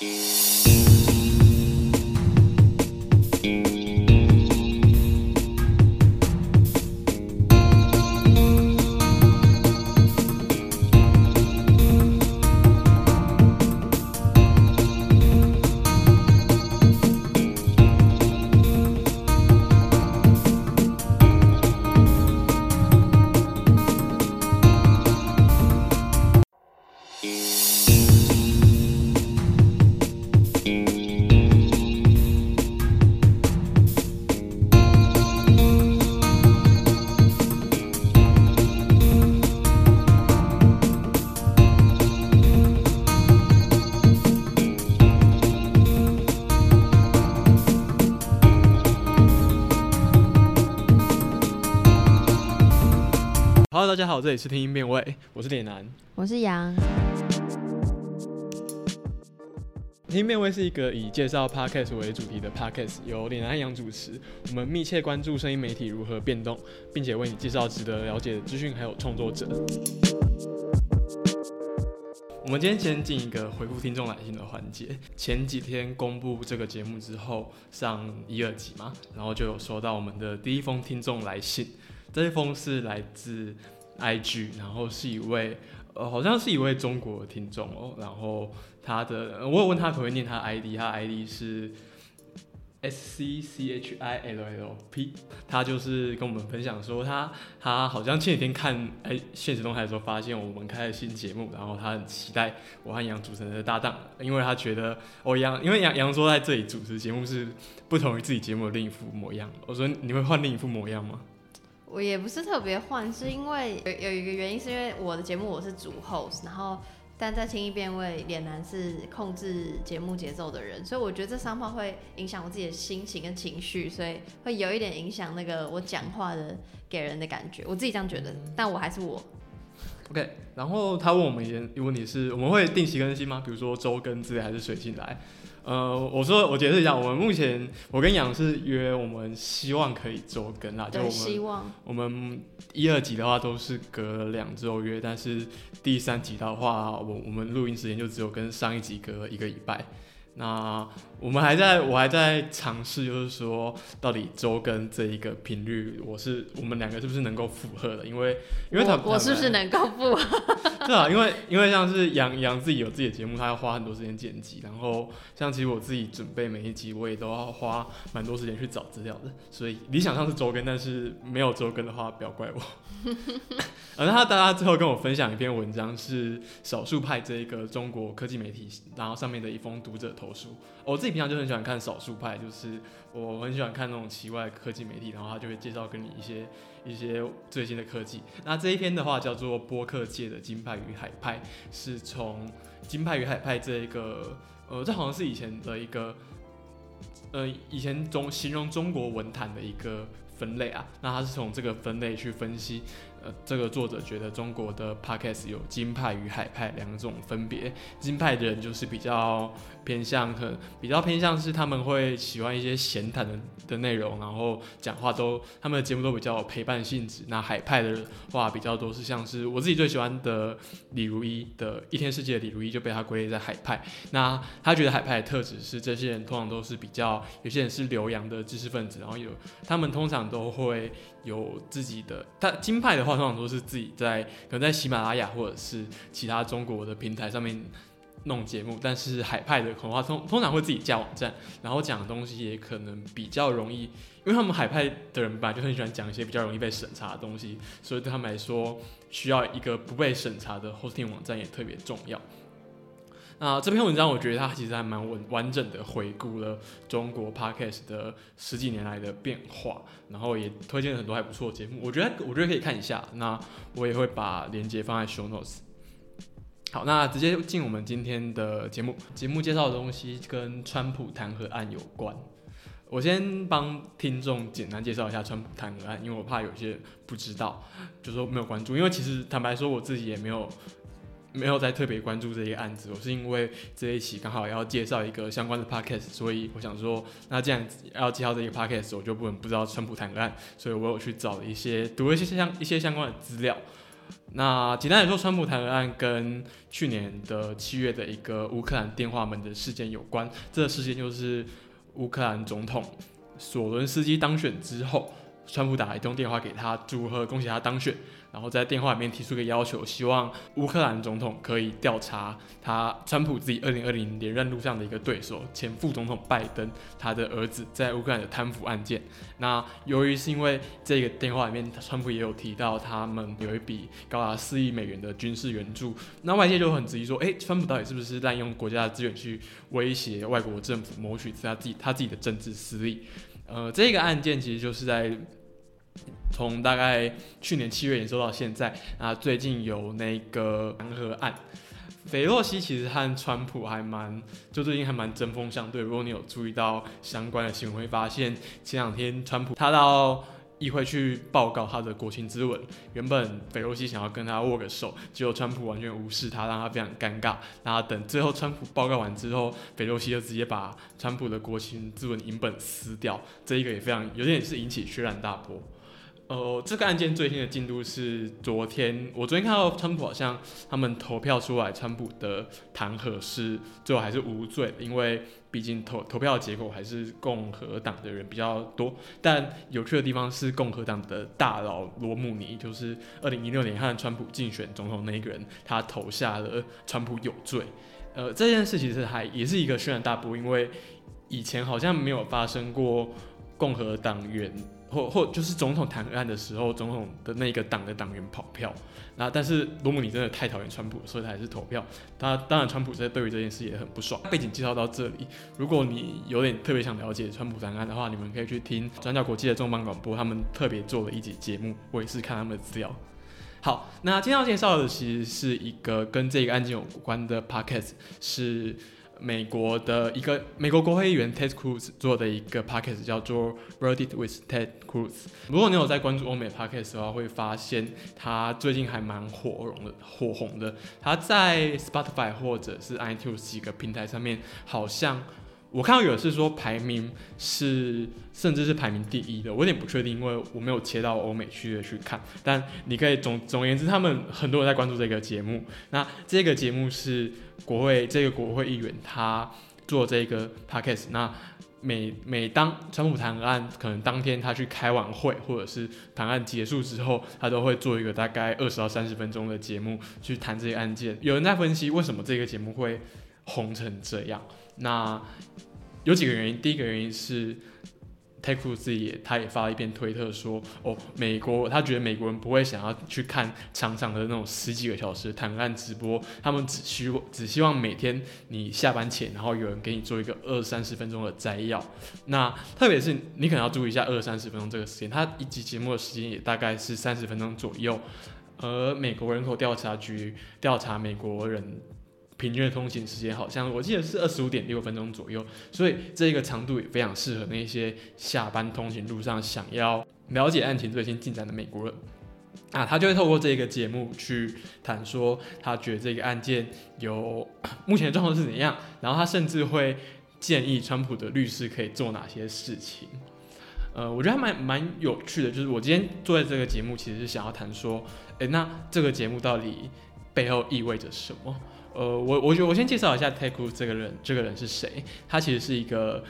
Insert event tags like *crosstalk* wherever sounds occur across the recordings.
Música 家好，这里是听音辨位，我是脸男。我是杨，听音辨位是一个以介绍 podcast 为主题的 podcast，由脸男和杨主持。我们密切关注声音媒体如何变动，并且为你介绍值得了解的资讯，还有创作者。我们今天先进一个回复听众来信的环节。前几天公布这个节目之后，上一二集嘛，然后就有收到我们的第一封听众来信。这一封是来自 IG，然后是一位呃，好像是一位中国听众哦。然后他的，我有问他可不可以念他 ID，他 ID 是 S C C H I L L P。他就是跟我们分享说，他他好像前几天看哎现实动态的时候，发现我们开了新节目，然后他很期待我和杨主持人的搭档，因为他觉得哦杨，因为杨杨说在这里主持节目是不同于自己节目的另一副模样。我说你会换另一副模样吗？我也不是特别换，是因为有有一个原因，是因为我的节目我是主 host，然后但在轻易变位，脸男是控制节目节奏的人，所以我觉得这三炮会影响我自己的心情跟情绪，所以会有一点影响那个我讲话的给人的感觉，我自己这样觉得，但我还是我。OK，然后他问我们一个问题是，我们会定期更新吗？比如说周更之类，还是随进来？呃，我说我解释一下，我们目前我跟杨是约，我们希望可以周更啦，就我们，希们望我们一二集的话都是隔两周约，但是第三集的话，我我们录音时间就只有跟上一集隔一个礼拜。那我们还在，我还在尝试，就是说到底周更这一个频率，我是我们两个是不是能够符合的？因为因为他我我是不是能够不？*laughs* 对啊，因为因为像是杨杨自己有自己的节目，他要花很多时间剪辑，然后像其实我自己准备每一集，我也都要花蛮多时间去找资料的，所以理想上是周更，但是没有周更的话，不要怪我。*laughs* 呃，那他大家最后跟我分享一篇文章，是少数派这一个中国科技媒体，然后上面的一封读者投书。我自己平常就很喜欢看少数派，就是我很喜欢看那种奇怪科技媒体，然后他就会介绍给你一些一些最新的科技。那这一篇的话叫做播客界的金派与海派，是从金派与海派这一个呃，这好像是以前的一个呃以前中形容中国文坛的一个分类啊。那他是从这个分类去分析。呃，这个作者觉得中国的 podcast 有金派与海派两种分别。金派的人就是比较偏向，可比较偏向是他们会喜欢一些闲谈的的内容，然后讲话都他们的节目都比较有陪伴性质。那海派的话比较多是像是我自己最喜欢的李如一的《一天世界》的李如一就被他归类在海派。那他觉得海派的特质是这些人通常都是比较有些人是留洋的知识分子，然后有他们通常都会有自己的。他金派的话通常都是自己在可能在喜马拉雅或者是其他中国的平台上面。弄节目，但是海派的恐话通通常会自己架网站，然后讲的东西也可能比较容易，因为他们海派的人吧就很喜欢讲一些比较容易被审查的东西，所以对他们来说，需要一个不被审查的 hosting 网站也特别重要。那这篇文章我觉得它其实还蛮完完整的回顾了中国 podcast 的十几年来的变化，然后也推荐了很多还不错的节目，我觉得我觉得可以看一下。那我也会把链接放在 show notes。好，那直接进我们今天的节目。节目介绍的东西跟川普弹劾案有关。我先帮听众简单介绍一下川普弹劾案，因为我怕有些不知道，就说没有关注。因为其实坦白说，我自己也没有没有在特别关注这个案子。我是因为这一期刚好要介绍一个相关的 podcast，所以我想说，那既然要介绍这个 podcast，我就不能不知道川普弹劾案，所以我有去找一些读一些相一些相关的资料。那简单来说，川普弹劾案跟去年的七月的一个乌克兰电话门的事件有关。这个事件就是乌克兰总统索伦斯基当选之后，川普打了一通电话给他，祝贺恭喜他当选。然后在电话里面提出个要求，希望乌克兰总统可以调查他川普自己二零二零连任路上的一个对手前副总统拜登他的儿子在乌克兰的贪腐案件。那由于是因为这个电话里面川普也有提到他们有一笔高达四亿美元的军事援助，那外界就很质疑说，哎，川普到底是不是滥用国家的资源去威胁外国政府，谋取他自己他自己的政治私利？呃，这个案件其实就是在。从大概去年七月延收到现在，啊，最近有那个弹劾案，菲洛西其实和川普还蛮，就最近还蛮针锋相对。如果你有注意到相关的新闻，会发现前两天川普他到议会去报告他的国情咨文，原本菲洛西想要跟他握个手，结果川普完全无视他，让他非常尴尬。然后等最后川普报告完之后，菲洛西就直接把川普的国情咨文影本撕掉，这一个也非常有点是引起轩然大波。呃，这个案件最新的进度是昨天，我昨天看到川普好像他们投票出来，川普的弹劾是最后还是无罪，因为毕竟投投票的结果还是共和党的人比较多。但有趣的地方是，共和党的大佬罗姆尼，就是二零一六年和川普竞选总统那个人，他投下了川普有罪。呃，这件事其实还也是一个轩然大波，因为以前好像没有发生过共和党员。或或就是总统弹劾案的时候，总统的那个党的党员跑票，那但是罗姆尼真的太讨厌川普，所以他还是投票。他当然川普在对于这件事也很不爽。背景介绍到这里，如果你有点特别想了解川普弹案的话，你们可以去听转角国际的重磅广播，他们特别做了一集节目，我也是看他们的资料。好，那今天要介绍的其实是一个跟这个案件有关的 podcast，是。美国的一个美国国会议员 Ted Cruz 做的一个 podcast 叫做 Reddit with Ted Cruz。如果你有在关注欧美 podcast 的话，会发现他最近还蛮火红的，火红的。他在 Spotify 或者是 iTunes 几个平台上面，好像。我看到有的是说排名是，甚至是排名第一的，我有点不确定，因为我没有切到欧美区的去看。但你可以总总而言之，他们很多人在关注这个节目。那这个节目是国会这个国会议员他做这个 podcast。那每每当川普谈案可能当天他去开完会，或者是谈案结束之后，他都会做一个大概二十到三十分钟的节目去谈这些案件。有人在分析为什么这个节目会红成这样。那有几个原因，第一个原因是泰库自己他也发了一篇推特说，哦，美国他觉得美国人不会想要去看长长的那种十几个小时谈案直播，他们只希只希望每天你下班前，然后有人给你做一个二三十分钟的摘要。那特别是你可能要注意一下二三十分钟这个时间，他一集节目的时间也大概是三十分钟左右，而美国人口调查局调查美国人。平均的通勤时间好像我记得是二十五点六分钟左右，所以这个长度也非常适合那些下班通勤路上想要了解案情最新进展的美国人啊，他就会透过这个节目去谈说他觉得这个案件有 *coughs* 目前的状况是怎样，然后他甚至会建议川普的律师可以做哪些事情。呃，我觉得还蛮蛮有趣的，就是我今天做的这个节目其实是想要谈说，诶，那这个节目到底背后意味着什么？呃，我我觉得我先介绍一下 t e k u 这个人，这个人是谁？他其实是一个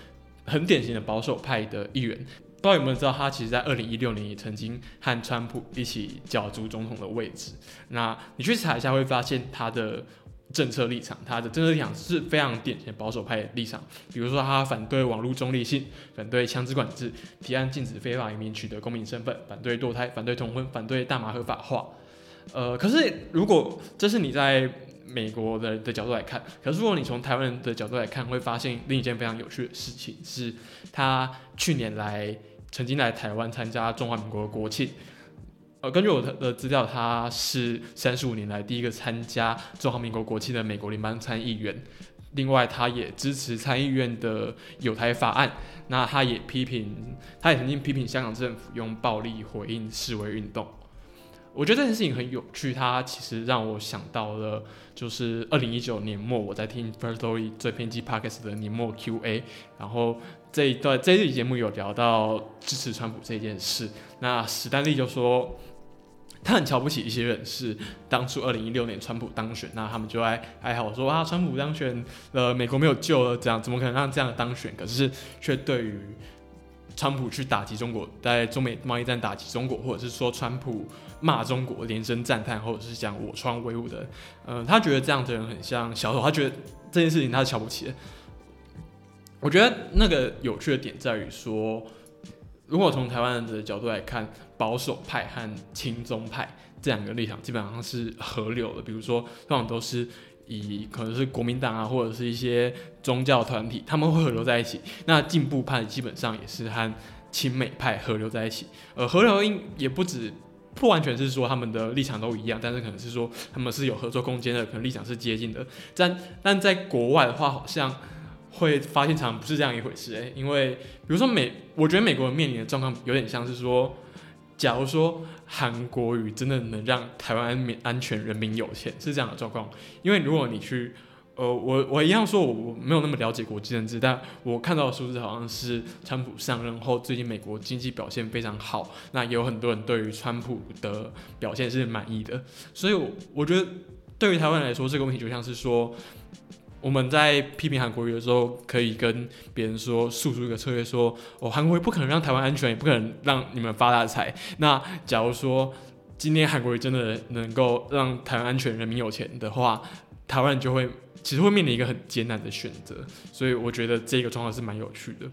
很典型的保守派的议员。不知道有没有知道，他其实，在二零一六年也曾经和川普一起角逐总统的位置。那你去查一下，会发现他的政策立场，他的政策立场是非常典型的保守派的立场。比如说，他反对网络中立性，反对枪支管制，提案禁止非法移民取得公民身份，反对堕胎，反对同婚，反对大麻合法化。呃，可是如果这是你在美国的的角度来看，可是如果你从台湾人的角度来看，会发现另一件非常有趣的事情是，他去年来曾经来台湾参加中华民国的国庆。呃，根据我的资料，他是三十五年来第一个参加中华民国国庆的美国联邦参议员。另外，他也支持参议院的有台法案。那他也批评，他也曾经批评香港政府用暴力回应示威运动。我觉得这件事情很有趣，它其实让我想到了，就是二零一九年末我在听 First Story 最偏激 Podcast 的年末 Q&A，然后这一段这一集节目有聊到支持川普这件事，那史丹利就说，他很瞧不起一些人，是当初二零一六年川普当选，那他们就爱哀嚎说啊，川普当选了，美国没有救了，这样怎么可能让这样当选？可是却对于川普去打击中国，在中美贸易战打击中国，或者是说川普骂中国连声赞叹，或者是讲我川威武的，嗯，他觉得这样的人很像小丑，他觉得这件事情他是瞧不起的。我觉得那个有趣的点在于说。如果从台湾人的角度来看，保守派和亲中派这两个立场基本上是合流的。比如说，通常都是以可能是国民党啊，或者是一些宗教团体，他们会合流在一起。那进步派基本上也是和亲美派合流在一起。呃，合流应也不止不完全是说他们的立场都一样，但是可能是说他们是有合作空间的，可能立场是接近的。但但在国外的话，好像。会发现常不是这样一回事诶，因为比如说美，我觉得美国人面临的状况有点像是说，假如说韩国语真的能让台湾民安全、人民有钱，是这样的状况。因为如果你去，呃，我我一样说，我我没有那么了解国际政治，但我看到的数字好像是川普上任后，最近美国经济表现非常好，那也有很多人对于川普的表现是满意的。所以，我我觉得对于台湾来说，这个问题就像是说。我们在批评韩国瑜的时候，可以跟别人说，诉诸一个策略，说哦，韩国瑜不可能让台湾安全，也不可能让你们发大财。那假如说今天韩国瑜真的能够让台湾安全、人民有钱的话，台湾就会其实会面临一个很艰难的选择。所以我觉得这个状况是蛮有趣的。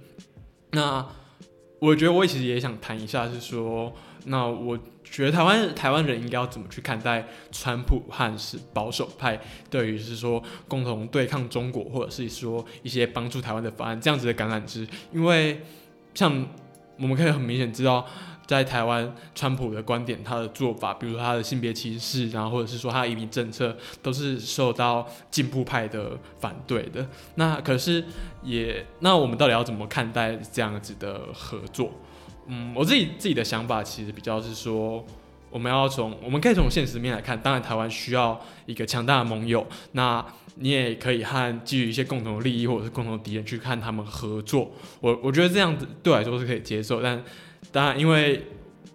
那我觉得我其实也想谈一下，是说。那我觉得台湾台湾人应该要怎么去看待川普和是保守派对于是说共同对抗中国，或者是说一些帮助台湾的方案这样子的橄榄枝？因为像我们可以很明显知道，在台湾川普的观点，他的做法，比如说他的性别歧视，然后或者是说他的移民政策，都是受到进步派的反对的。那可是也那我们到底要怎么看待这样子的合作？嗯，我自己自己的想法其实比较是说，我们要从我们可以从现实面来看，当然台湾需要一个强大的盟友，那你也可以和基于一些共同的利益或者是共同敌人去看他们合作。我我觉得这样子对我来说是可以接受，但当然因为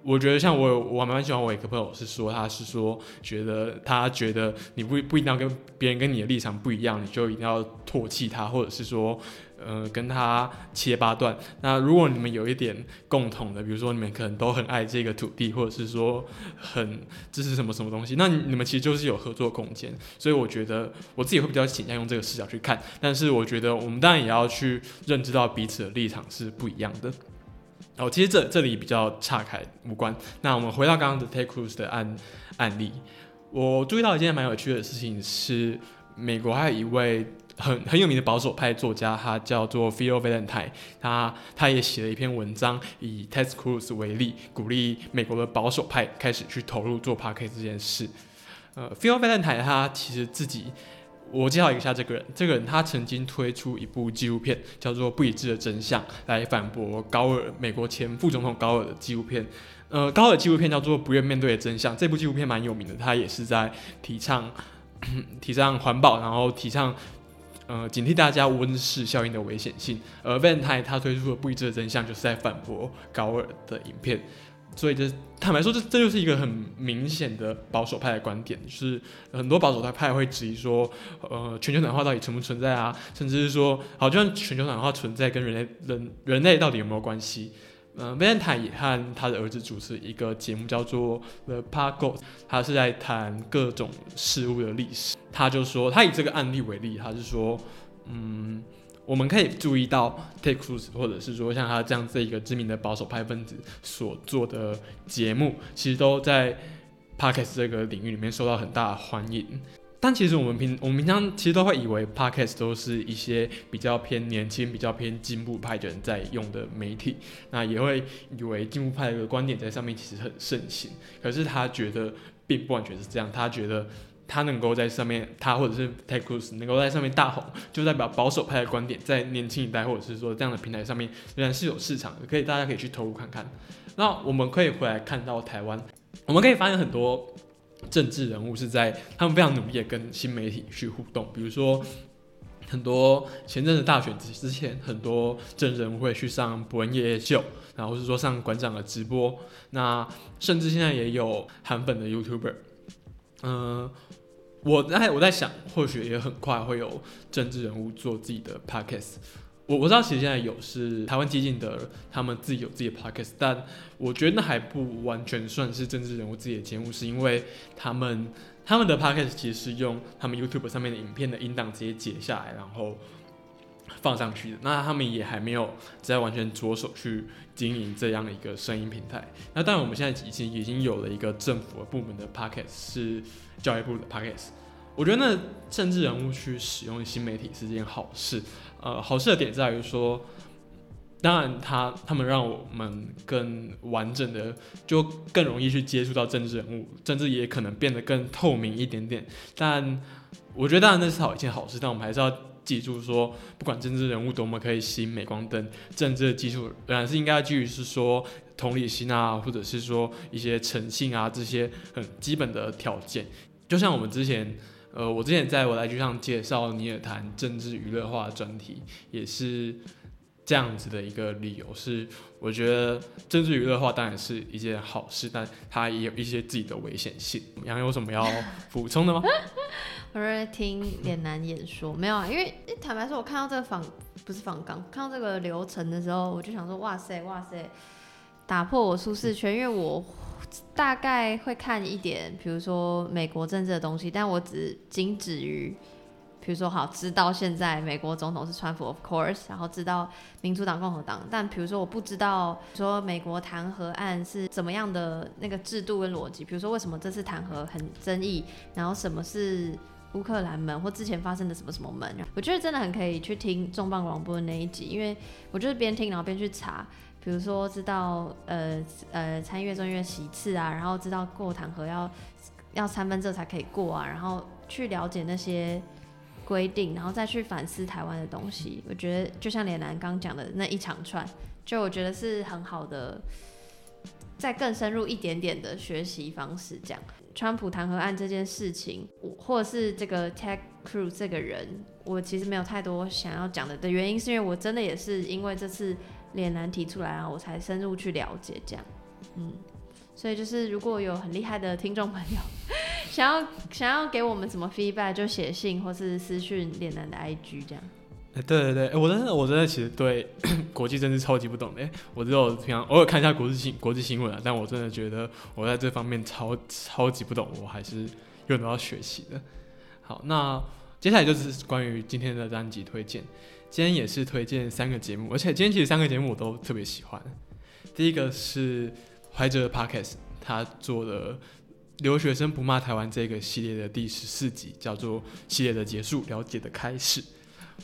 我觉得像我我蛮喜欢我一个朋友是说他是说觉得他觉得你不不一定要跟别人跟你的立场不一样，你就一定要唾弃他，或者是说。呃，跟他切八段。那如果你们有一点共同的，比如说你们可能都很爱这个土地，或者是说很支持什么什么东西，那你们其实就是有合作空间。所以我觉得我自己会比较倾向用这个视角去看。但是我觉得我们当然也要去认知到彼此的立场是不一样的。哦，其实这这里比较岔开无关。那我们回到刚刚的 Take Cruise 的案案例，我注意到一件蛮有趣的事情是，美国还有一位。很很有名的保守派作家，他叫做 Phil Valentine，他他也写了一篇文章，以 Ted Cruz 为例，鼓励美国的保守派开始去投入做 p a r k 这件事。呃，Phil Valentine 他其实自己，我介绍一下这个人，这个人他曾经推出一部纪录片，叫做《不一致的真相》，来反驳高尔美国前副总统高尔的纪录片。呃，高尔纪录片叫做《不愿面对的真相》，这部纪录片蛮有名的，他也是在提倡提倡环保，然后提倡。呃，警惕大家温室效应的危险性。而 Van 泰他推出的不一致的真相，就是在反驳高尔的影片。所以，这坦白说，这这就是一个很明显的保守派的观点，就是很多保守派派会质疑说，呃，全球暖化到底存不存在啊？甚至是说，好，就算全球暖化存在，跟人类人人类到底有没有关系？嗯，Van 也和他的儿子主持一个节目，叫做 The Park，他是在谈各种事物的历史。他就说，他以这个案例为例，他是说，嗯，我们可以注意到 Take Cruz，或者是说像他这样子一个知名的保守派分子所做的节目，其实都在 Podcast 这个领域里面受到很大的欢迎。但其实我们平我们平常其实都会以为 Podcast 都是一些比较偏年轻、比较偏进步派的人在用的媒体，那也会以为进步派的观点在上面其实很盛行。可是他觉得并不完全是这样，他觉得。他能够在上面，他或者是 Ted Cruz 能够在上面大红，就代表保守派的观点在年轻一代或者是说这样的平台上面仍然是有市场的，可以大家可以去投入看看。那我们可以回来看到台湾，我们可以发现很多政治人物是在他们非常努力的跟新媒体去互动，比如说很多前阵子大选之之前，很多政治人物会去上伯恩夜夜秀，然后是说上馆长的直播。那甚至现在也有韩粉的 YouTuber，嗯、我在我在想，或许也很快会有政治人物做自己的 podcast。我我知道，其实现在有是台湾激进的，他们自己有自己的 podcast，但我觉得那还不完全算是政治人物自己的节目，是因为他们他们的 podcast 其实是用他们 YouTube 上面的影片的音档直接截下来，然后放上去的。那他们也还没有在完全着手去经营这样的一个声音平台。那当然，我们现在已经已经有了一个政府的部门的 p o c k e t 是教育部的 p o c k e t。我觉得那政治人物去使用新媒体是件好事。呃，好事的点在于说，当然他他们让我们更完整的，就更容易去接触到政治人物，政治也可能变得更透明一点点。但我觉得当然那是好一件好事，但我们还是要记住说，不管政治人物多么可以吸引镁光灯，政治的基础仍然是应该基于是说同理心啊，或者是说一些诚信啊这些很基本的条件。就像我们之前。呃，我之前在我来剧上介绍尼尔谈政治娱乐化的专题，也是这样子的一个理由，是我觉得政治娱乐化当然是一件好事，但它也有一些自己的危险性。杨有什么要补充的吗？*laughs* 我在听脸男演说，没有啊，因为坦白说，我看到这个访不是访纲，看到这个流程的时候，我就想说，哇塞，哇塞，打破我舒适圈，因为我。大概会看一点，比如说美国政治的东西，但我只仅止于，比如说好知道现在美国总统是川普，of course，然后知道民主党、共和党，但比如说我不知道说美国弹劾案是怎么样的那个制度跟逻辑，比如说为什么这次弹劾很争议，然后什么是乌克兰门或之前发生的什么什么门，我觉得真的很可以去听重磅广播的那一集，因为我就是边听然后边去查。比如说知道呃呃参议院、众议院席次啊，然后知道过弹劾要要三分之二才可以过啊，然后去了解那些规定，然后再去反思台湾的东西。我觉得就像连南刚讲的那一长串，就我觉得是很好的，再更深入一点点的学习方式。这样，川普弹劾案这件事情，或者是这个 Tech Crew 这个人，我其实没有太多想要讲的的原因，是因为我真的也是因为这次。脸难提出来啊，我才深入去了解这样，嗯，所以就是如果有很厉害的听众朋友想要想要给我们什么 feedback，就写信或是私讯脸男的 IG 这样。哎，对对对，我真的我真的其实对 *clears throat* 国际政治超级不懂的，我只有平常偶尔看一下国际新国际新闻啊，但我真的觉得我在这方面超超级不懂，我还是有很多要学习的。好，那接下来就是关于今天的单集推荐。今天也是推荐三个节目，而且今天其实三个节目我都特别喜欢。第一个是怀哲的 Podcast，他做的留学生不骂台湾这个系列的第十四集，叫做系列的结束，了解的开始。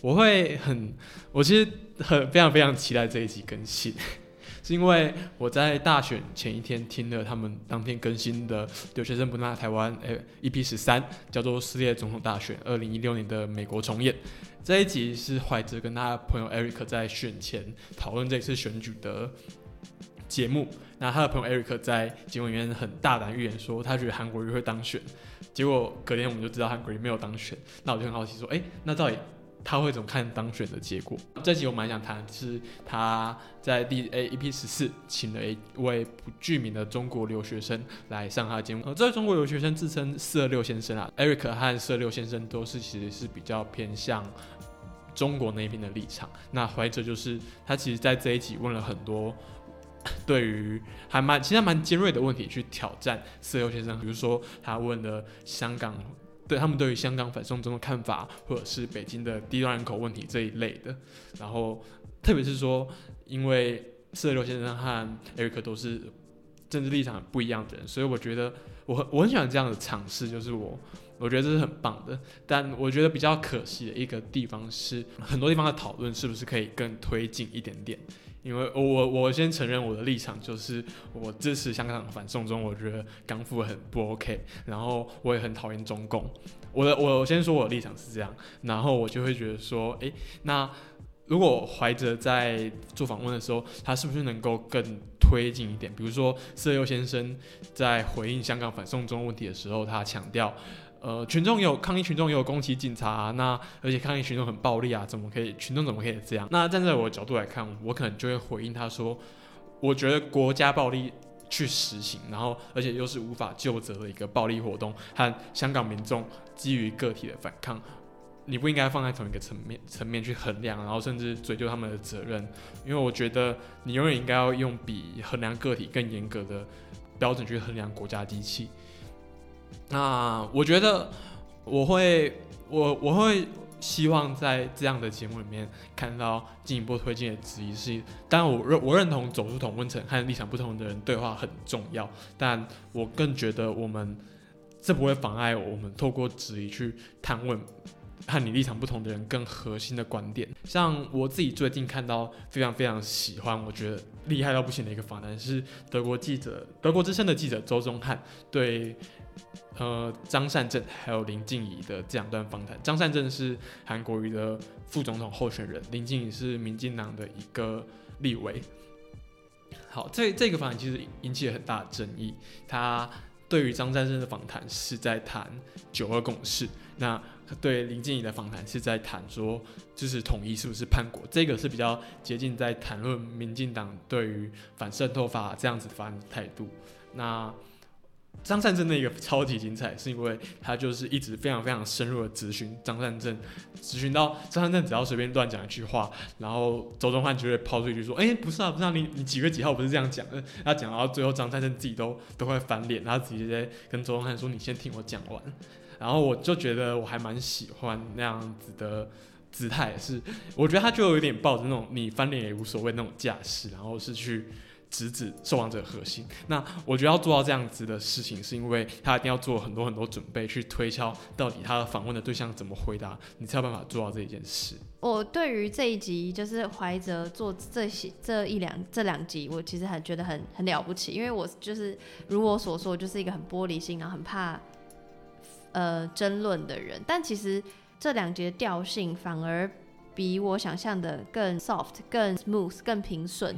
我会很，我其实很非常非常期待这一集更新，*laughs* 是因为我在大选前一天听了他们当天更新的留学生不骂台湾，诶，EP 十三，叫做撕裂总统大选，二零一六年的美国重演。这一集是怀哲跟他朋友 Eric 在选前讨论这次选举的节目。那他的朋友 Eric 在节目里面很大胆预言说，他觉得韩国瑜会当选。结果隔天我们就知道韩国瑜没有当选。那我就很好奇说，哎，那到底他会怎么看当选的结果？这集我蛮想谈，是他在第 A EP 十四请了一位不具名的中国留学生来上他的节目。呃，这位中国留学生自称四二六先生啊，Eric 和四二六先生都是其实是比较偏向。中国那边的立场，那怀哲就是他，其实，在这一集问了很多 *laughs* 对于还蛮其实蛮尖锐的问题去挑战四六先生，比如说他问的香港对他们对于香港反送中的看法，或者是北京的低端人口问题这一类的，然后特别是说，因为四六先生和艾瑞克都是政治立场不一样的人，所以我觉得我很我很喜欢这样的尝试，就是我。我觉得这是很棒的，但我觉得比较可惜的一个地方是，很多地方的讨论是不是可以更推进一点点？因为我我先承认我的立场就是我支持香港反送中，我觉得港府很不 OK，然后我也很讨厌中共。我的我先说我的立场是这样，然后我就会觉得说，诶，那如果怀着在做访问的时候，他是不是能够更推进一点？比如说色诱先生在回应香港反送中问题的时候，他强调。呃，群众也有抗议，群众也有攻击警察、啊，那而且抗议群众很暴力啊，怎么可以？群众怎么可以这样？那站在我的角度来看，我可能就会回应他说，我觉得国家暴力去实行，然后而且又是无法救责的一个暴力活动，和香港民众基于个体的反抗，你不应该放在同一个层面层面去衡量，然后甚至追究他们的责任，因为我觉得你永远应该要用比衡量个体更严格的标准去衡量国家机器。那我觉得我会，我我会希望在这样的节目里面看到进一步推进的质疑是，当然我认我认同走出同温层和立场不同的人对话很重要，但我更觉得我们这不会妨碍我们透过质疑去探问和你立场不同的人更核心的观点。像我自己最近看到非常非常喜欢，我觉得厉害到不行的一个访谈是德国记者德国之声的记者周宗汉对。呃，张善政还有林静怡的这两段访谈。张善政是韩国瑜的副总统候选人，林静怡是民进党的一个立委。好，这这个访谈其实引起了很大的争议。他对于张善政的访谈是在谈九二共识，那对林静怡的访谈是在谈说，就是统一是不是叛国？这个是比较接近在谈论民进党对于反渗透法这样子发的态度。那张善政那个超级精彩，是因为他就是一直非常非常深入的咨询张善政，咨询到张善政只要随便乱讲一句话，然后周宗汉就会抛出一句说：“哎，不是啊，不是啊，你你几月几号不是这样讲的？”他讲到最后，张善政自己都都会翻脸，他直接跟周宗汉说：“你先听我讲完。”然后我就觉得我还蛮喜欢那样子的姿态，是我觉得他就有点抱着那种你翻脸也无所谓那种架势，然后是去。直指受访者核心。那我觉得要做到这样子的事情，是因为他一定要做很多很多准备，去推敲到底他的访问的对象怎么回答，你才有办法做到这一件事。我对于这一集就是怀哲做这些这一两这两集，我其实很觉得很很了不起，因为我就是如我所说，就是一个很玻璃心，然后很怕呃争论的人。但其实这两集的调性反而比我想象的更 soft、更 smooth、更平顺。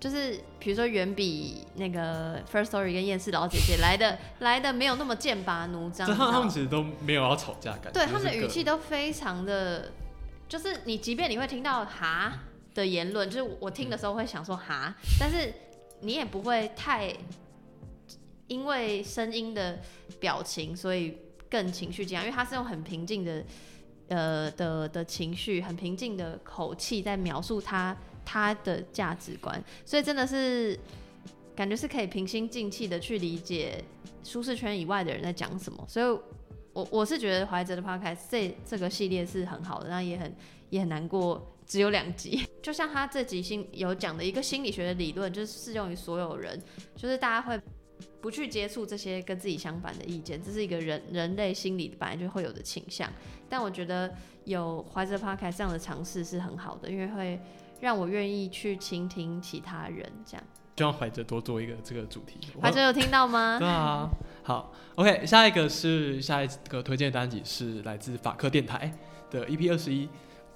就是比如说，远比那个 First Story 跟厌世老姐姐来的 *laughs* 来的没有那么剑拔弩张。他们其实都没有要吵架感。对，他们的语气都非常的，就是你即便你会听到哈的言论，就是我听的时候会想说哈，但是你也不会太因为声音的表情，所以更情绪激昂，因为他是用很平静的呃的的情绪，很平静的口气在描述他。他的价值观，所以真的是感觉是可以平心静气的去理解舒适圈以外的人在讲什么。所以，我我是觉得怀哲的 podcast 这这个系列是很好的，那也很也很难过，只有两集。*laughs* 就像他这集心有讲的一个心理学的理论，就是适用于所有人，就是大家会不去接触这些跟自己相反的意见，这是一个人人类心理本来就会有的倾向。但我觉得有怀哲 podcast 这样的尝试是很好的，因为会。让我愿意去倾听其他人，这样。希望怀哲多做一个这个主题。怀哲有听到吗？*laughs* 对啊。好，OK，下一个是下一个推荐单集是来自法科电台的 EP 二十一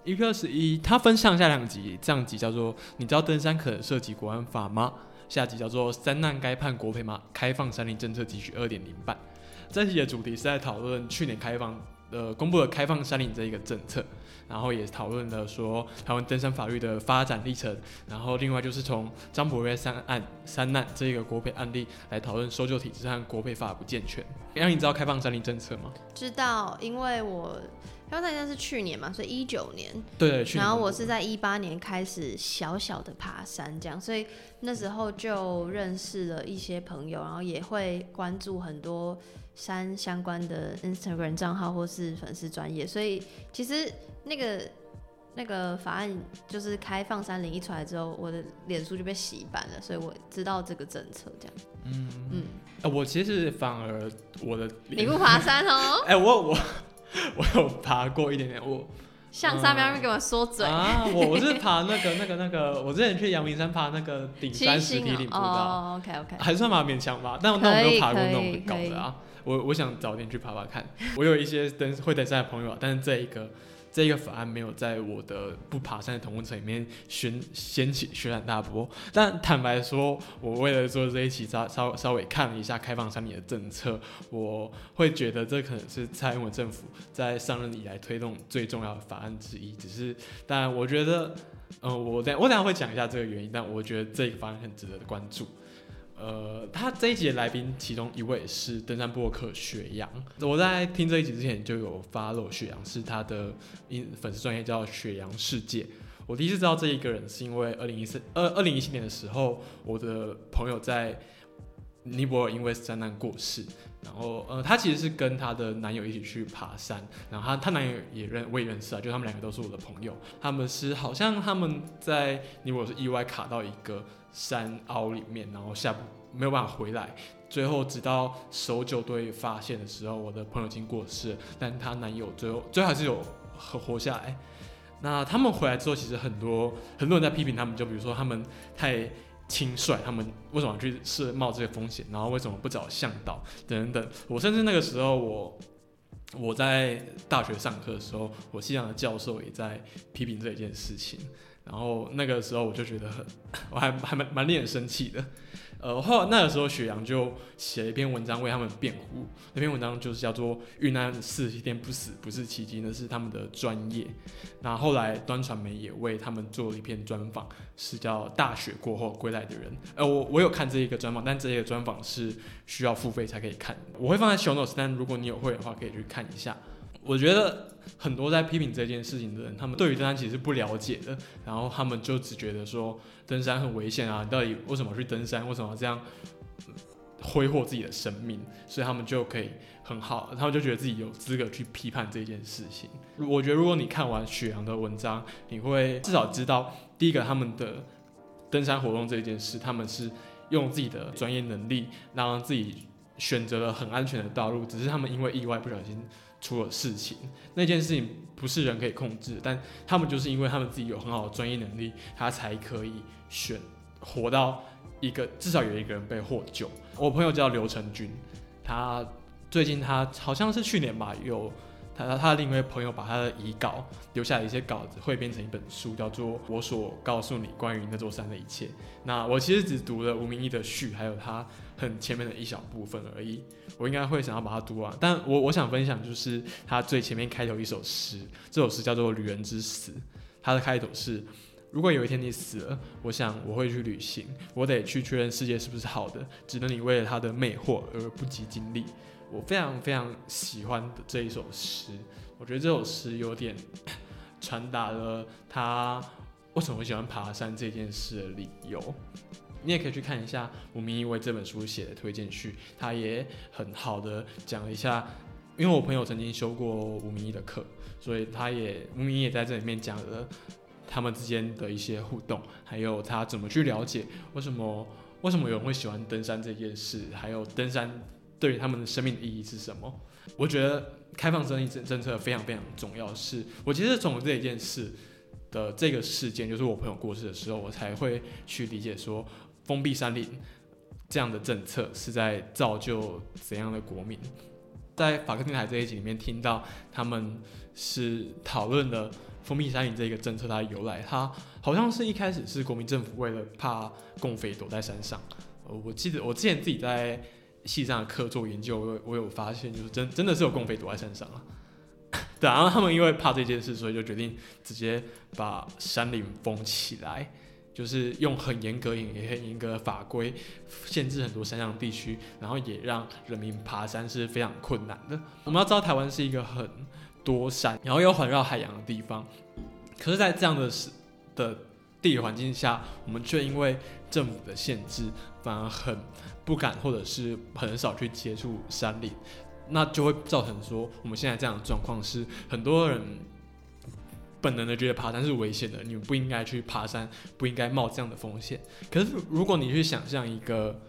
，EP 二十一它分上下两集，上集叫做“你知道登山可能涉及国安法吗？”下集叫做“三难该判国赔吗？开放山林政策汲取二点零版”。这集的主题是在讨论去年开放呃公布了开放山林这一个政策。然后也讨论了说台湾登山法律的发展历程，然后另外就是从张伯瑞三案三难这个国赔案例来讨论搜救体制和国赔法不健全。让你知道开放山林政策吗？知道，因为我开放山林是去年嘛，所以一九年。对，然后我是在一八年开始小小的爬山，这样，所以那时候就认识了一些朋友，然后也会关注很多山相关的 Instagram 账号或是粉丝专业，所以其实。那个那个法案就是开放三零一出来之后，我的脸书就被洗版了，所以我知道这个政策这样。嗯嗯，我其实反而我的你不爬山哦？*laughs* 哎，我我我有爬过一点点，我向上面给我说嘴啊！我我是爬那个那个那个，我之前去阳明山爬那个顶山石梯岭步道，OK OK，还算蛮勉强吧，但但我没有爬过那种很高的啊。我我想早点去爬爬看，我有一些登会登山的朋友啊，但是这一个。这一个法案没有在我的不爬山的同温层里面掀掀起轩然大波。但坦白说，我为了做这一期，稍稍稍微看了一下开放山林的政策，我会觉得这可能是蔡英文政府在上任以来推动最重要的法案之一。只是，当然，我觉得，嗯，我等我等下会讲一下这个原因，但我觉得这个法案很值得关注。呃，他这一集的来宾其中一位是登山播客雪阳。我在听这一集之前就有发露雪阳是他的粉丝专业叫雪阳世界。我第一次知道这一个人是因为二零一四二二零一七年的时候，我的朋友在尼泊尔因为山难过世。然后呃，她其实是跟她的男友一起去爬山，然后她她男友也认我也认识啊，就他们两个都是我的朋友。他们是好像他们在尼泊尔是意外卡到一个。山凹里面，然后下没有办法回来，最后直到搜救队发现的时候，我的朋友已经过世，但她男友最后最后还是有活下来。那他们回来之后，其实很多很多人在批评他们，就比如说他们太轻率，他们为什么去是冒这个风险，然后为什么不找向导等等。我甚至那个时候，我我在大学上课的时候，我系上的教授也在批评这一件事情。然后那个时候我就觉得很，*laughs* 我还还蛮蛮令人生气的。呃，后来那个时候雪阳就写了一篇文章为他们辩护，那篇文章就是叫做“遇难四十天不死不是奇迹”，那是他们的专业。那后来端传媒也为他们做了一篇专访，是叫《大雪过后归来的人》。呃，我我有看这一个专访，但这一个专访是需要付费才可以看。我会放在 show notes，但如果你有会的话，可以去看一下。我觉得很多在批评这件事情的人，他们对于登山其实是不了解的，然后他们就只觉得说登山很危险啊，你到底为什么去登山？为什么这样挥霍自己的生命？所以他们就可以很好，他们就觉得自己有资格去批判这件事情。我觉得如果你看完雪阳的文章，你会至少知道，第一个他们的登山活动这件事，他们是用自己的专业能力让自己选择了很安全的道路，只是他们因为意外不小心。出了事情，那件事情不是人可以控制，但他们就是因为他们自己有很好的专业能力，他才可以选活到一个至少有一个人被获救。我朋友叫刘成军，他最近他好像是去年吧，有他他另一位朋友把他的遗稿留下的一些稿子汇编成一本书，叫做《我所告诉你关于那座山的一切》。那我其实只读了吴明义的序，还有他。很前面的一小部分而已，我应该会想要把它读完。但我我想分享就是他最前面开头一首诗，这首诗叫做《旅人之死》。它的开头是：如果有一天你死了，我想我会去旅行，我得去确认世界是不是好的，只能你为了它的魅惑而不及经历。我非常非常喜欢的这一首诗，我觉得这首诗有点传达了他为什么喜欢爬山这件事的理由。你也可以去看一下吴明义为这本书写的推荐序，他也很好的讲了一下，因为我朋友曾经修过吴明义的课，所以他也吴明义也在这里面讲了他们之间的一些互动，还有他怎么去了解为什么为什么有人会喜欢登山这件事，还有登山对于他们的生命的意义是什么。我觉得开放生意政政策非常非常重要，是我其实从这一件事的这个事件，就是我朋友过世的时候，我才会去理解说。封闭山林这样的政策是在造就怎样的国民？在法克电台这一集里面听到，他们是讨论了封闭山林这个政策它的由来。它好像是一开始是国民政府为了怕共匪躲在山上。我记得我之前自己在系上的课做研究，我我有发现，就是真真的是有共匪躲在山上啊。对，然后他们因为怕这件事，所以就决定直接把山林封起来。就是用很严格、也很严格的法规限制很多山上地区，然后也让人民爬山是非常困难的。我们要知道，台湾是一个很多山，然后又环绕海洋的地方，可是，在这样的的地理环境下，我们却因为政府的限制，反而很不敢，或者是很少去接触山林，那就会造成说，我们现在这样的状况是很多人。本能的觉得爬山是危险的，你们不应该去爬山，不应该冒这样的风险。可是如果你去想象一个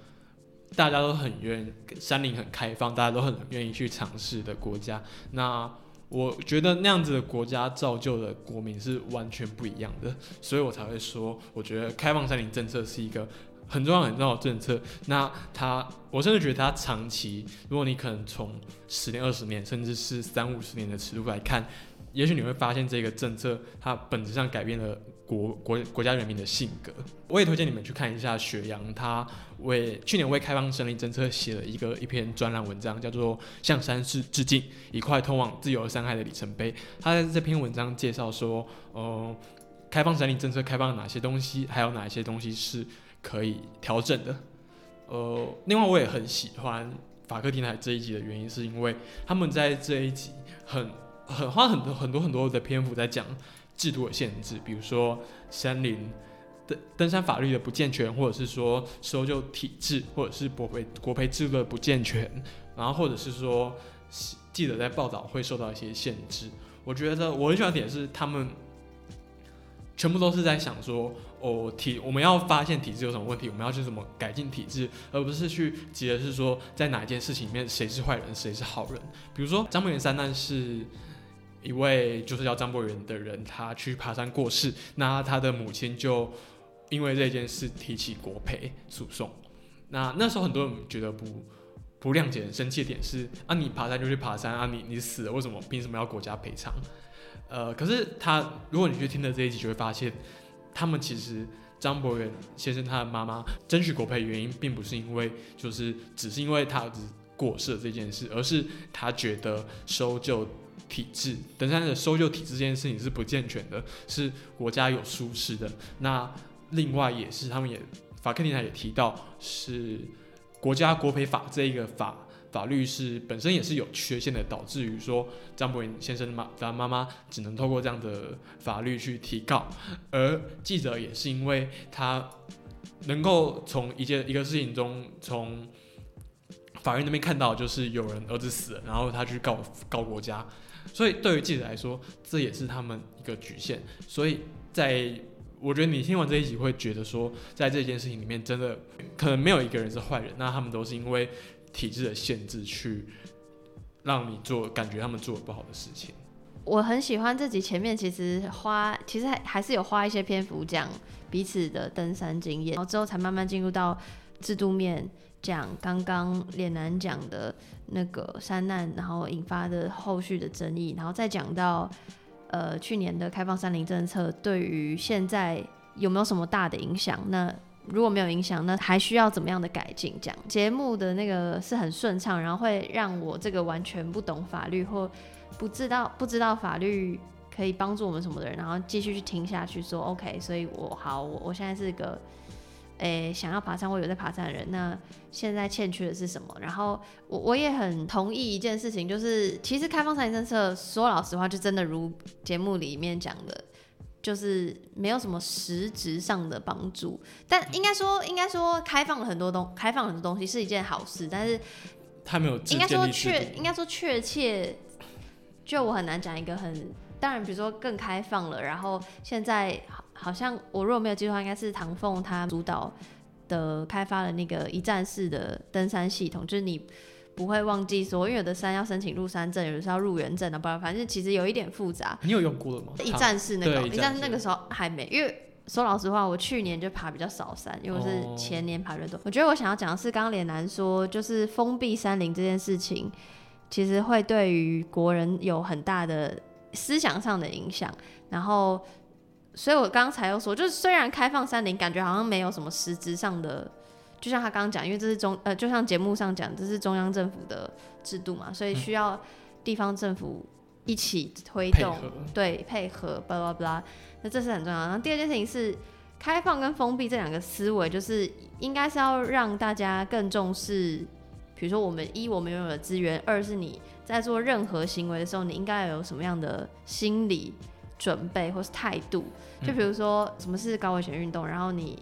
大家都很愿山林很开放，大家都很愿意去尝试的国家，那我觉得那样子的国家造就的国民是完全不一样的。所以我才会说，我觉得开放山林政策是一个很重要很重要的政策。那它，我甚至觉得它长期，如果你可能从十年、二十年，甚至是三五十年的尺度来看。也许你会发现这个政策它本质上改变了国国国家人民的性格。我也推荐你们去看一下雪阳，他为去年为开放森林政策写了一个一篇专栏文章，叫做《向山市致敬：一块通往自由山海的里程碑》。他在这篇文章介绍说，呃，开放森林政策开放了哪些东西，还有哪些东西是可以调整的。呃，另外我也很喜欢法克电台这一集的原因，是因为他们在这一集很很花很多很多很多的篇幅在讲制度的限制，比如说山林登登山法律的不健全，或者是说搜救体制，或者是国培国培制度的不健全，然后或者是说记者在报道会受到一些限制。我觉得我很喜欢点是他们全部都是在想说。哦，体我们要发现体制有什么问题，我们要去怎么改进体制，而不是去急的是说在哪一件事情里面谁是坏人，谁是好人。比如说张博元三难是一位就是叫张博元的人，他去爬山过世，那他的母亲就因为这件事提起国赔诉讼。那那时候很多人觉得不不谅解、很生气点是啊，你爬山就去爬山啊，你你死了为什么凭什么要国家赔偿？呃，可是他如果你去听了这一集，就会发现。他们其实张博元先生他的妈妈争取国赔原因，并不是因为就是只是因为他儿子过世这件事，而是他觉得搜救体制登山的搜救体制这件事情是不健全的，是国家有疏失的。那另外也是他们也法克尼台也提到，是国家国赔法这一个法。法律是本身也是有缺陷的，导致于说张博云先生的妈他妈妈只能透过这样的法律去提告，而记者也是因为他能够从一件一个事情中从法院那边看到，就是有人儿子死了，然后他去告告国家，所以对于记者来说，这也是他们一个局限。所以在我觉得你听完这一集会觉得说，在这件事情里面，真的可能没有一个人是坏人，那他们都是因为。体制的限制去让你做感觉他们做的不好的事情。我很喜欢这集前面其实花其实还还是有花一些篇幅讲彼此的登山经验，然后之后才慢慢进入到制度面讲刚刚脸男讲的那个山难，然后引发的后续的争议，然后再讲到呃去年的开放山林政策对于现在有没有什么大的影响？那如果没有影响，那还需要怎么样的改进？这样节目的那个是很顺畅，然后会让我这个完全不懂法律或不知道不知道法律可以帮助我们什么的人，然后继续去听下去，说 OK。所以我好，我我现在是个诶想要爬山或有在爬山的人，那现在欠缺的是什么？然后我我也很同意一件事情，就是其实开放山林政策，说老实话，就真的如节目里面讲的。就是没有什么实质上的帮助，但应该说，应该说开放了很多东，开放很多东西是一件好事，但是他没有应该说确，应该说确切，就我很难讲一个很，当然比如说更开放了，然后现在好像我如果没有记错，应该是唐凤他主导的开发了那个一站式的登山系统，就是你。不会忘记说，因为有的山要申请入山证，有的是要入园证的，不然反正其实有一点复杂。你有用过了吗？一站式那个，一站式那个时候还没，因为说老实话，我去年就爬比较少山，因为我是前年爬的多。我觉得我想要讲的是，刚刚脸男说，就是封闭山林这件事情，其实会对于国人有很大的思想上的影响。然后，所以我刚才又说，就是虽然开放山林，感觉好像没有什么实质上的。就像他刚刚讲，因为这是中呃，就像节目上讲，这是中央政府的制度嘛，所以需要地方政府一起推动，对，配合，巴拉巴拉。那这是很重要。然后第二件事情是开放跟封闭这两个思维，就是应该是要让大家更重视，比如说我们一我们拥有的资源，二是你在做任何行为的时候，你应该要有什么样的心理准备或是态度。就比如说什么是高危险运动，然后你。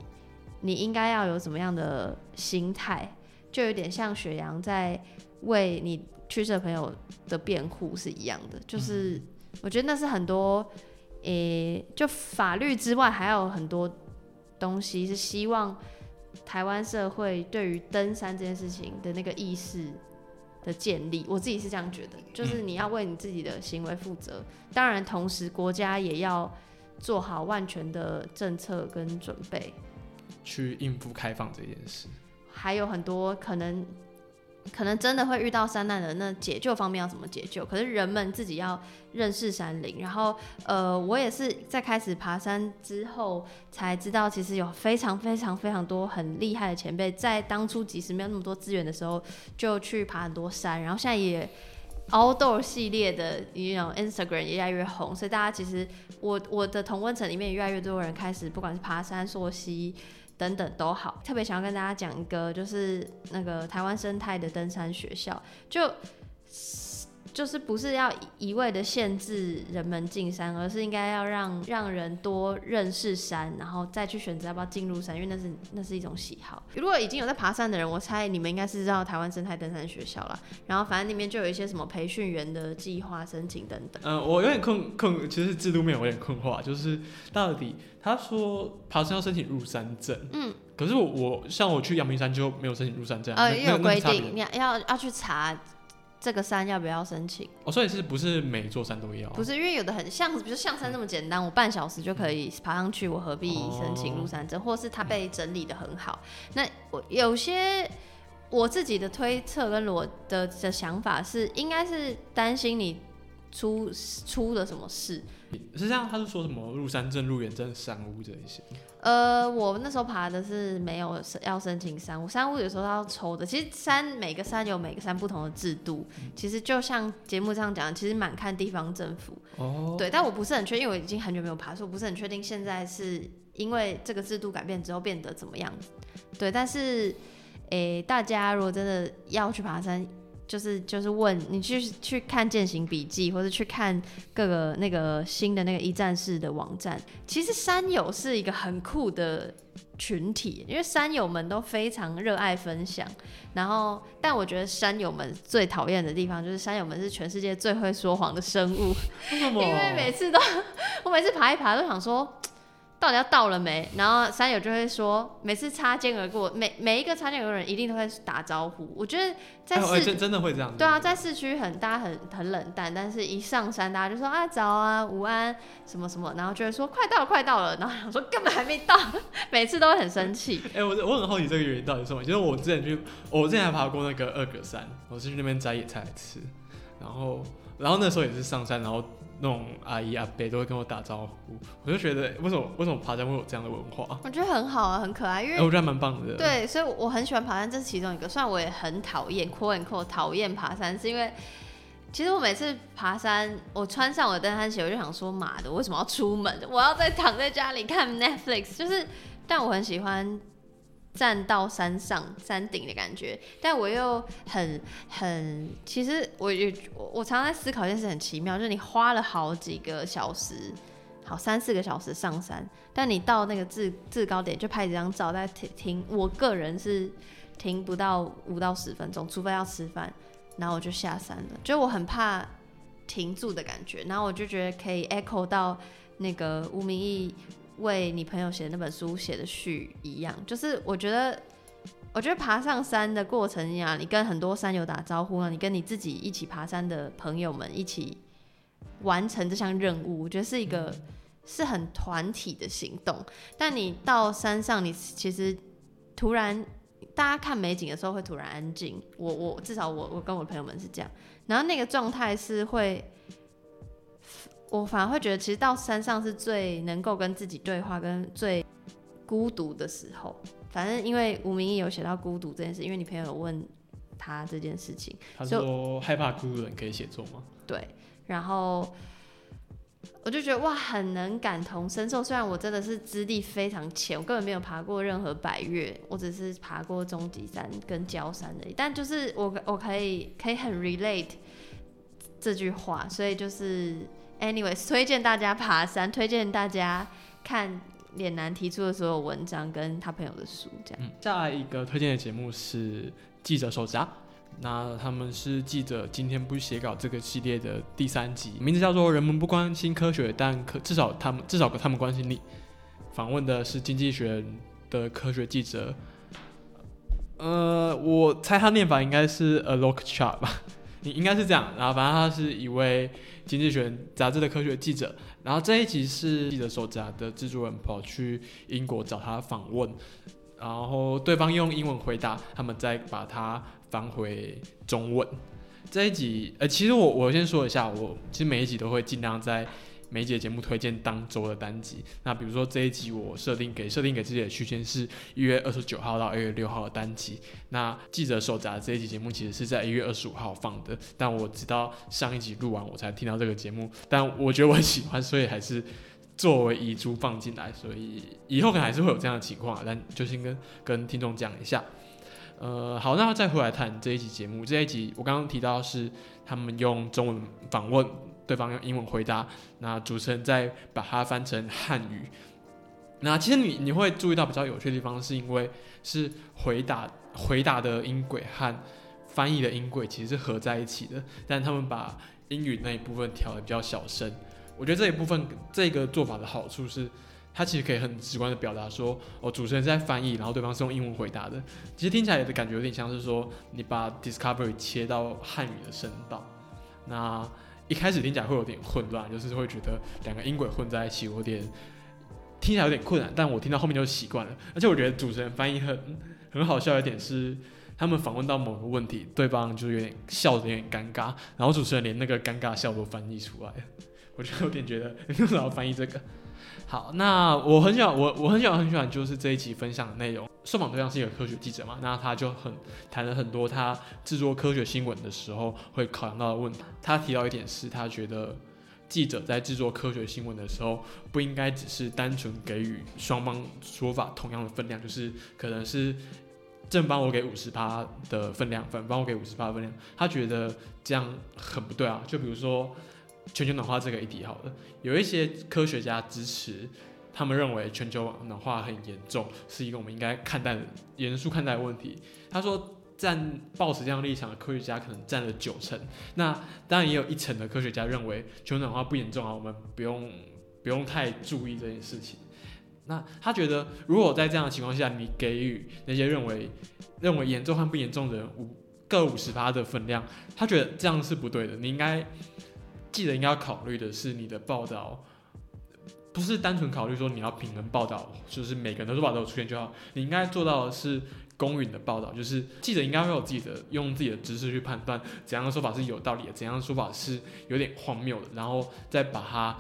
你应该要有怎么样的心态，就有点像雪阳在为你去世的朋友的辩护是一样的。就是我觉得那是很多，诶，就法律之外还有很多东西是希望台湾社会对于登山这件事情的那个意识的建立。我自己是这样觉得，就是你要为你自己的行为负责，当然同时国家也要做好万全的政策跟准备。去应付开放这件事，还有很多可能可能真的会遇到山难的，那解救方面要怎么解救？可是人们自己要认识山林，然后呃，我也是在开始爬山之后才知道，其实有非常非常非常多很厉害的前辈，在当初即使没有那么多资源的时候，就去爬很多山，然后现在也 outdoor 系列的，you know Instagram 也越来越红，所以大家其实我我的同温层里面越来越多人开始，不管是爬山、溯溪。等等都好，特别想要跟大家讲一个，就是那个台湾生态的登山学校，就就是不是要一味的限制人们进山，而是应该要让让人多认识山，然后再去选择要不要进入山，因为那是那是一种喜好。如果已经有在爬山的人，我猜你们应该是知道台湾生态登山学校了。然后反正里面就有一些什么培训员的计划申请等等。嗯，我有点困困，其实制度面有点困惑，就是到底。他说爬山要申请入山证，嗯，可是我我像我去阳明山就没有申请入山证，呃，有规定，你要要要去查这个山要不要申请。哦，所以是不是每座山都要？不是，因为有的很像，比如象山那么简单，我半小时就可以爬上去，我何必申请入山证？或是它被整理的很好？那我有些我自己的推测跟我的的想法是，应该是担心你出出了什么事。实际上，他是说什么入山证、入园证、山屋这一些。呃，我那时候爬的是没有要申请山屋，山屋有时候要抽的。其实山每个山有每个山不同的制度，其实就像节目上讲，其实蛮看地方政府。哦。对，但我不是很确定，因为我已经很久没有爬，所以我不是很确定现在是因为这个制度改变之后变得怎么样。对，但是，诶，大家如果真的要去爬山。就是就是问你去去看践行笔记，或者去看各个那个新的那个一站式的网站。其实山友是一个很酷的群体，因为山友们都非常热爱分享。然后，但我觉得山友们最讨厌的地方就是山友们是全世界最会说谎的生物。因为每次都 *laughs* 我每次爬一爬都想说。到底要到了没？然后山友就会说，每次擦肩而过，每每一个擦肩而过的人一定都会打招呼。我觉得在市真的会这样。对啊，在市区很大家很很冷淡，但是一上山大家就说啊早啊午安什么什么，然后就会说快到了快到了，然后想说根本还没到，*laughs* 每次都会很生气。哎，我我很好奇这个原因到底是什么？就是我之前去，我之前还爬过那个二格山，我是去那边摘野菜吃，然后然后那时候也是上山，然后。那种阿姨阿伯都会跟我打招呼，我就觉得为什么为什么爬山会有这样的文化？我觉得很好啊，很可爱，因为我觉得蛮棒的。对，所以我很喜欢爬山，这是其中一个。虽然我也很讨厌，quote and quote 讨厌爬山，是因为其实我每次爬山，我穿上我的登山鞋，我就想说，妈的，为什么要出门？我要再躺在家里看 Netflix，就是，但我很喜欢。站到山上山顶的感觉，但我又很很，其实我也我我常常在思考一件事，很奇妙，就是你花了好几个小时，好三四个小时上山，但你到那个制制高点就拍几张照，再停停，我个人是停不到五到十分钟，除非要吃饭，然后我就下山了，就我很怕停住的感觉，然后我就觉得可以 echo 到那个吴明义。为你朋友写的那本书写的序一样，就是我觉得，我觉得爬上山的过程一样，你跟很多山友打招呼啊，你跟你自己一起爬山的朋友们一起完成这项任务，我觉得是一个是很团体的行动。但你到山上，你其实突然大家看美景的时候会突然安静，我我至少我我跟我朋友们是这样，然后那个状态是会。我反而会觉得，其实到山上是最能够跟自己对话、跟最孤独的时候。反正因为吴明义有写到孤独这件事，因为你朋友有问他这件事情，他说害怕孤独人可以写作吗？对，然后我就觉得哇，很能感同身受。虽然我真的是资历非常浅，我根本没有爬过任何百越，我只是爬过终极山跟焦山而已。但就是我我可以可以很 relate 这句话，所以就是。Anyways，推荐大家爬山，推荐大家看脸男提出的所有文章跟他朋友的书，这样。下一个推荐的节目是记者手札，那他们是记者今天不写稿这个系列的第三集，名字叫做《人们不关心科学，但可至少他们至少他们关心你》。访问的是经济学的科学记者，呃，我猜他念法应该是 a lock chart 吧，你应该是这样，然后反正他是一位。经济学杂志的科学记者，然后这一集是记者手札的制作人跑去英国找他访问，然后对方用英文回答，他们再把它翻回中文。这一集，呃，其实我我先说一下，我其实每一集都会尽量在每一节节目推荐当周的单集。那比如说这一集我设定给设定给自己的区间是一月二十九号到二月六号的单集。那记者手札这一集节目其实是在一月二十五号放的，但我直到上一集录完我才听到这个节目，但我觉得我很喜欢，所以还是作为遗珠放进来。所以以后可能还是会有这样的情况，但就先跟跟听众讲一下。呃，好，那再回来谈这一集节目。这一集我刚刚提到是他们用中文访问对方，用英文回答。那主持人再把它翻成汉语。那其实你你会注意到比较有趣的地方，是因为是回答回答的音轨和翻译的音轨其实是合在一起的，但他们把英语那一部分调的比较小声。我觉得这一部分这个做法的好处是。它其实可以很直观的表达说，哦，主持人在翻译，然后对方是用英文回答的。其实听起来的感觉有点像是说，你把 Discovery 切到汉语的声道。那一开始听起来会有点混乱，就是会觉得两个音轨混在一起有点听起来有点困难。但我听到后面就习惯了。而且我觉得主持人翻译很很好笑一点是，他们访问到某个问题，对方就有点笑的有点尴尬，然后主持人连那个尴尬笑都翻译出来。我就有点觉得 *laughs* 为什么要翻译这个？好，那我很喜欢我我很喜欢很喜欢就是这一集分享的内容。受访对象是一个科学记者嘛，那他就很谈了很多他制作科学新闻的时候会考量到的问题。他提到一点是，他觉得记者在制作科学新闻的时候，不应该只是单纯给予双方说法同样的分量，就是可能是正方我给五十趴的分量，反方我给五十趴分量。他觉得这样很不对啊。就比如说。全球暖化这个议题，好了，有一些科学家支持，他们认为全球暖化很严重，是一个我们应该看待的严肃看待的问题。他说，站抱持这样立场的科学家可能占了九成。那当然也有一成的科学家认为全球暖化不严重啊，我们不用不用太注意这件事情。那他觉得，如果在这样的情况下，你给予那些认为认为严重和不严重的人五各五十趴的分量，他觉得这样是不对的。你应该。记得应该要考虑的是，你的报道不是单纯考虑说你要平衡报道，就是每个人的说法都有出现就好。你应该做到的是公允的报道，就是记者应该会有自己的用自己的知识去判断怎样的说法是有道理的，怎样的说法是有点荒谬的，然后再把它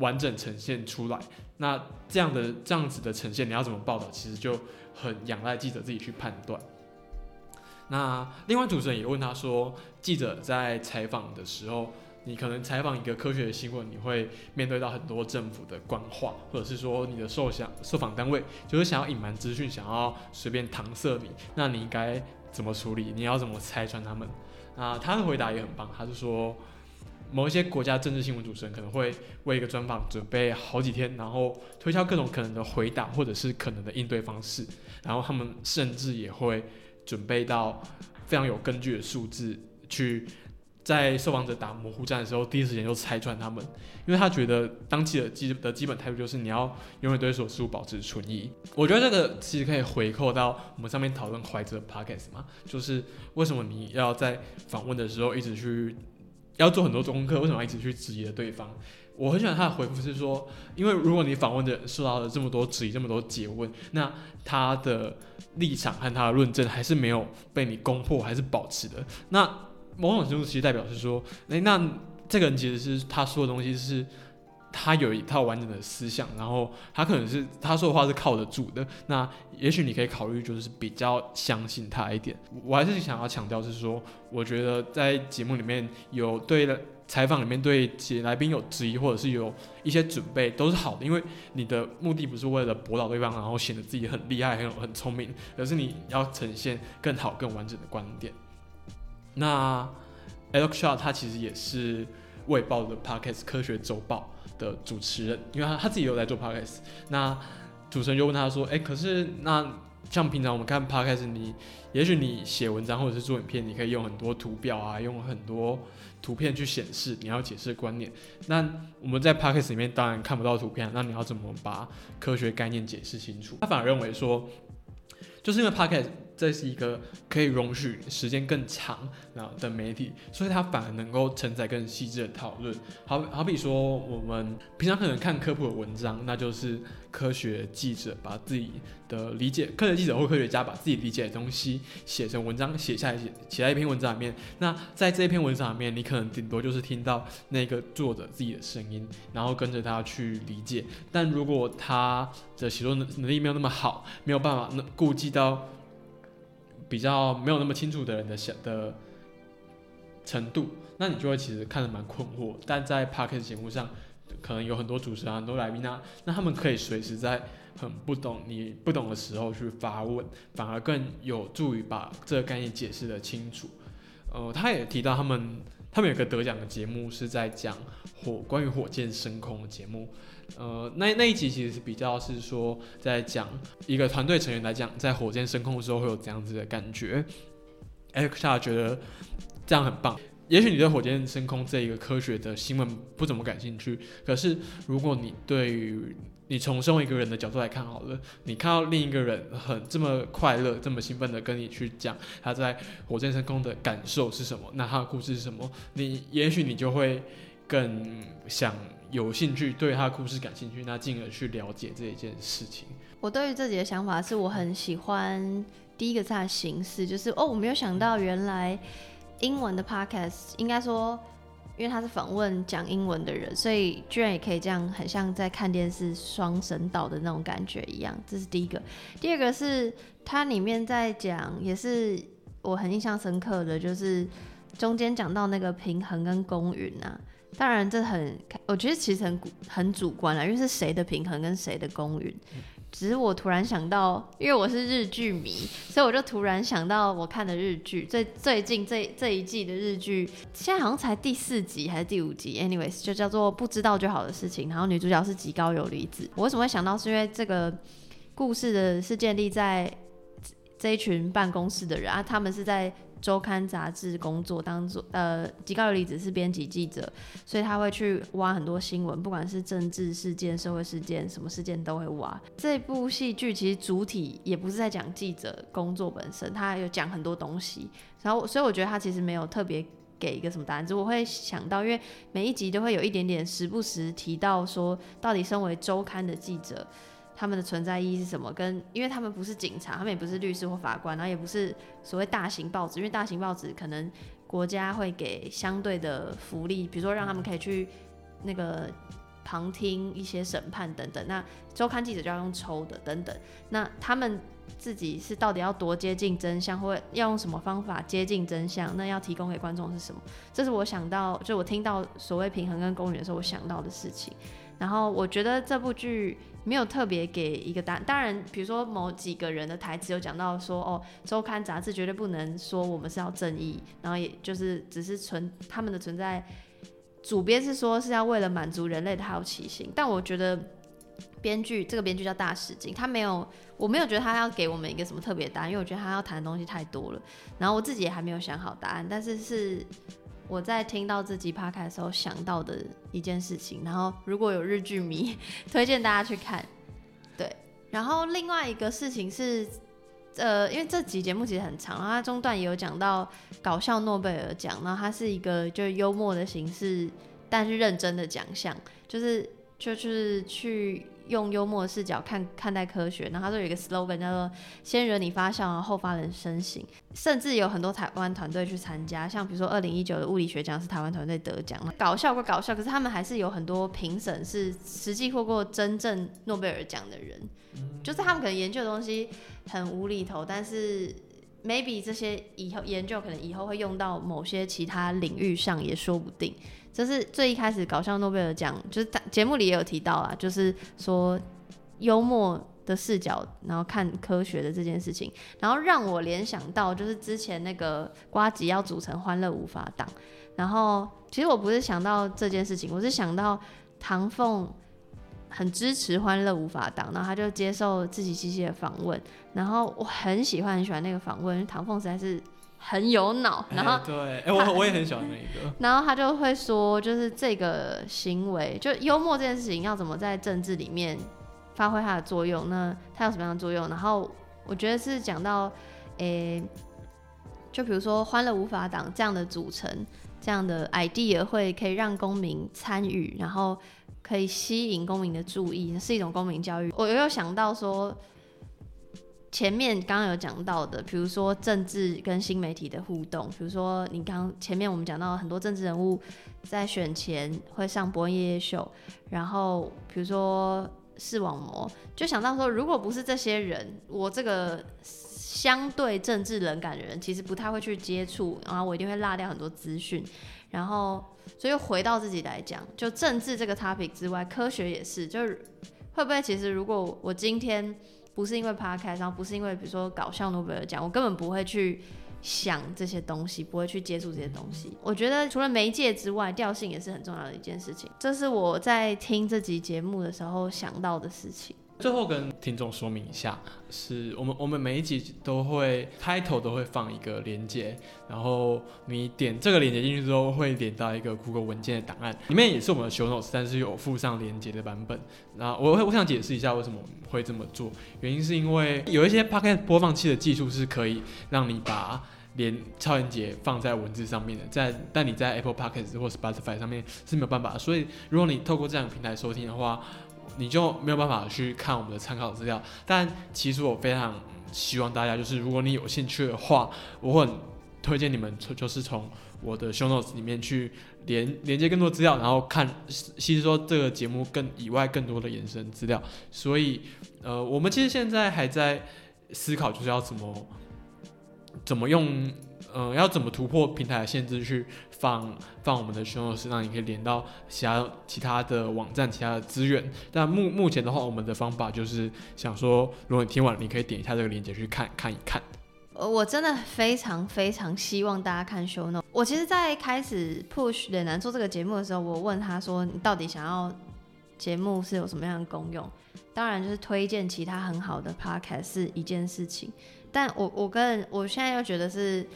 完整呈现出来。那这样的这样子的呈现，你要怎么报道，其实就很仰赖记者自己去判断。那另外主持人也问他说，记者在采访的时候。你可能采访一个科学的新闻，你会面对到很多政府的官话，或者是说你的受想受访单位就是想要隐瞒资讯，想要随便搪塞你，那你应该怎么处理？你要怎么拆穿他们？啊，他的回答也很棒，他是说某一些国家政治新闻主持人可能会为一个专访准备好几天，然后推敲各种可能的回答或者是可能的应对方式，然后他们甚至也会准备到非常有根据的数字去。在受访者打模糊战的时候，第一时间就拆穿他们，因为他觉得当记者基的基本态度就是你要永远对所事物保持存疑。我觉得这个其实可以回扣到我们上面讨论怀哲 podcast 嘛，就是为什么你要在访问的时候一直去要做很多功课，为什么一直去质疑的对方？我很喜欢他的回复是说，因为如果你访问的受到了这么多质疑、这么多诘问，那他的立场和他的论证还是没有被你攻破，还是保持的，那。某种程度其实代表是说，诶，那这个人其实是他说的东西是，他有一套完整的思想，然后他可能是他说的话是靠得住的。那也许你可以考虑就是比较相信他一点。我还是想要强调是说，我觉得在节目里面有对了采访里面对来宾有质疑或者是有一些准备都是好的，因为你的目的不是为了驳倒对方，然后显得自己很厉害、很有很聪明，而是你要呈现更好、更完整的观点。那 Alex Shaw 他其实也是《卫报》的 Podcast 科学周报的主持人，因为他他自己有在做 Podcast。那主持人就问他说：“哎，可是那像平常我们看 Podcast，你也许你写文章或者是做影片，你可以用很多图表啊，用很多图片去显示你要解释观念。那我们在 Podcast 里面当然看不到图片，那你要怎么把科学概念解释清楚？”他反而认为说，就是因为 Podcast。这是一个可以容许时间更长然后的媒体，所以它反而能够承载更细致的讨论。好好比说，我们平常可能看科普的文章，那就是科学记者把自己的理解，科学记者或科学家把自己理解的东西写成文章，写下来写写在一篇文章里面。那在这一篇文章里面，你可能顶多就是听到那个作者自己的声音，然后跟着他去理解。但如果他的写作能能力没有那么好，没有办法那顾及到比较没有那么清楚的人的想的程度，那你就会其实看得蛮困惑。但在 p a r k e t 节目上，可能有很多主持人、很多来宾啊，那他们可以随时在很不懂你不懂的时候去发问，反而更有助于把这个概念解释的清楚。呃，他也提到他们他们有个得奖的节目是在讲火关于火箭升空的节目。呃，那那一集其实是比较是说在讲一个团队成员来讲，在火箭升空的时候会有怎样子的感觉。Alexa 觉得这样很棒。也许你对火箭升空这一个科学的新闻不怎么感兴趣，可是如果你对于你从身为一个人的角度来看好了，你看到另一个人很这么快乐、这么兴奋的跟你去讲他在火箭升空的感受是什么，那他的故事是什么，你也许你就会更想。有兴趣对他的故事感兴趣，那进而去了解这一件事情。我对于自己的想法是，我很喜欢第一个它的形式，就是哦，我没有想到原来英文的 podcast 应该说，因为他是访问讲英文的人，所以居然也可以这样，很像在看电视双声道的那种感觉一样。这是第一个。第二个是它里面在讲，也是我很印象深刻的，就是中间讲到那个平衡跟公允啊。当然，这很，我觉得其实很很主观了，因为是谁的平衡跟谁的公允。只是我突然想到，因为我是日剧迷，所以我就突然想到我看的日剧，最最近这这一季的日剧，现在好像才第四集还是第五集，anyways 就叫做不知道就好的事情。然后女主角是极高游离子。我为什么会想到？是因为这个故事的是建立在这一群办公室的人啊，他们是在。周刊杂志工作当做呃，吉高里子是编辑记者，所以他会去挖很多新闻，不管是政治事件、社会事件，什么事件都会挖。这部戏剧其实主体也不是在讲记者工作本身，他有讲很多东西。然后，所以我觉得他其实没有特别给一个什么答案，只我会想到，因为每一集都会有一点点时不时提到说，到底身为周刊的记者。他们的存在意义是什么？跟因为他们不是警察，他们也不是律师或法官，然后也不是所谓大型报纸，因为大型报纸可能国家会给相对的福利，比如说让他们可以去那个旁听一些审判等等。那周刊记者就要用抽的等等。那他们自己是到底要多接近真相，或要用什么方法接近真相？那要提供给观众是什么？这是我想到，就我听到所谓平衡跟公允的时候，我想到的事情。然后我觉得这部剧没有特别给一个答案，当然，比如说某几个人的台词有讲到说，哦，周刊杂志绝对不能说我们是要正义，然后也就是只是存他们的存在，主编是说是要为了满足人类的好奇心，但我觉得编剧这个编剧叫大使劲，他没有，我没有觉得他要给我们一个什么特别答案，因为我觉得他要谈的东西太多了，然后我自己也还没有想好答案，但是是。我在听到这集 p 开的时候想到的一件事情，然后如果有日剧迷，*laughs* 推荐大家去看。对，然后另外一个事情是，呃，因为这集节目其实很长，然后它中段也有讲到搞笑诺贝尔奖，然后它是一个就是幽默的形式，但是认真的奖项，就是就是去。用幽默的视角看看待科学，然后他说有一个 slogan 叫做“先惹你发笑，然后发人深省”，甚至有很多台湾团队去参加，像比如说二零一九的物理学奖是台湾团队得奖，搞笑归搞笑，可是他们还是有很多评审是实际获过真正诺贝尔奖的人，就是他们可能研究的东西很无厘头，但是 maybe 这些以后研究可能以后会用到某些其他领域上也说不定。这是最一开始搞笑诺贝尔奖，就是节目里也有提到啊，就是说幽默的视角，然后看科学的这件事情，然后让我联想到就是之前那个瓜吉要组成欢乐无法党，然后其实我不是想到这件事情，我是想到唐凤很支持欢乐无法党，然后他就接受自己机器的访问，然后我很喜欢很喜欢那个访问，唐凤实在是。很有脑，然后对，哎，我我也很喜欢那个。*laughs* 然后他就会说，就是这个行为，就幽默这件事情要怎么在政治里面发挥它的作用？那它有什么样的作用？然后我觉得是讲到诶、就比如说“欢乐无法党”这样的组成，这样的 idea 会可以让公民参与，然后可以吸引公民的注意，是一种公民教育。我有想到说，前面刚刚有讲到的，比如说政治跟新媒体的互动，比如说你刚前面我们讲到很多政治人物在选前会上播夜夜秀，然后比如说视网膜，就想到说，如果不是这些人，我这个相对政治冷感的人，其实不太会去接触，然后我一定会落掉很多资讯，然后所以回到自己来讲，就政治这个 topic 之外，科学也是，就是会不会其实如果我今天不是因为 podcast，然后不是因为比如说搞笑诺贝尔奖，我根本不会去想这些东西，不会去接触这些东西。我觉得除了媒介之外，调性也是很重要的一件事情。这是我在听这集节目的时候想到的事情。最后跟听众说明一下，是我们我们每一集都会开头都会放一个连接，然后你点这个连接进去之后，会连到一个 Google 文件的档案，里面也是我们的 show notes，但是有附上连接的版本。那我我想解释一下为什么会这么做，原因是因为有一些 Podcast 播放器的技术是可以让你把连超连接放在文字上面的，在但你在 Apple Podcast 或 Spotify 上面是没有办法，所以如果你透过这样的平台收听的话，你就没有办法去看我们的参考资料。但其实我非常希望大家，就是如果你有兴趣的话，我很推荐你们就是从我的 show notes 里面去连连接更多资料，然后看吸收这个节目更以外更多的延伸资料。所以，呃，我们其实现在还在思考，就是要怎么怎么用，呃，要怎么突破平台的限制去放放我们的 show 让你可以连到其他其他的网站、其他的资源。但目目前的话，我们的方法就是想说，如果你听完，你可以点一下这个链接去看看一看。呃，我真的非常非常希望大家看 show note。我其实，在开始 push 脸男做这个节目的时候，我问他说：“你到底想要节目是有什么样的功用？”当然，就是推荐其他很好的 podcast 是一件事情。但我我跟我现在又觉得是，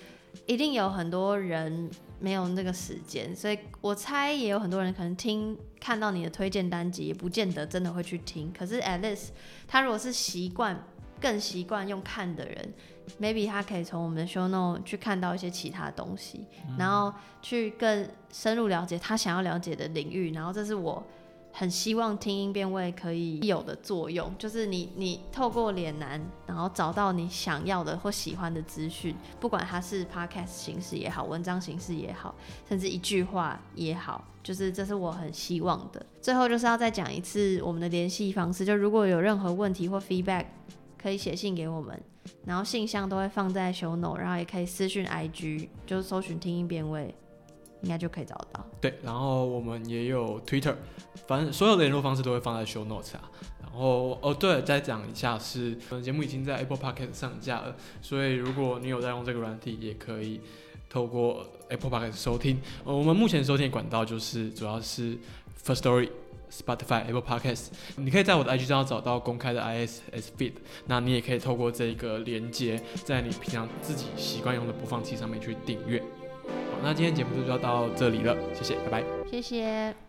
一定有很多人没有那个时间，所以我猜也有很多人可能听看到你的推荐单集，也不见得真的会去听。可是 Alice，他如果是习惯更习惯用看的人。maybe 他可以从我们的 show n o 去看到一些其他东西，然后去更深入了解他想要了解的领域，然后这是我很希望听音辨位可以有的作用，就是你你透过脸男，然后找到你想要的或喜欢的资讯，不管它是 podcast 形式也好，文章形式也好，甚至一句话也好，就是这是我很希望的。最后就是要再讲一次我们的联系方式，就如果有任何问题或 feedback，可以写信给我们。然后信箱都会放在 show no，然后也可以私讯 IG，就是搜寻听音辨位，应该就可以找到。对，然后我们也有 Twitter，反正所有的联络方式都会放在 show notes 啊。然后哦，对，再讲一下是，本节目已经在 Apple Podcast 上架了，所以如果你有在用这个软体，也可以透过 Apple Podcast 收听。呃，我们目前收听管道就是主要是 First Story。Spotify、Apple Podcast，你可以在我的 IG 上找到公开的 ISS feed，那你也可以透过这个连接，在你平常自己习惯用的播放器上面去订阅。好，那今天节目就要到这里了，谢谢，拜拜。谢谢。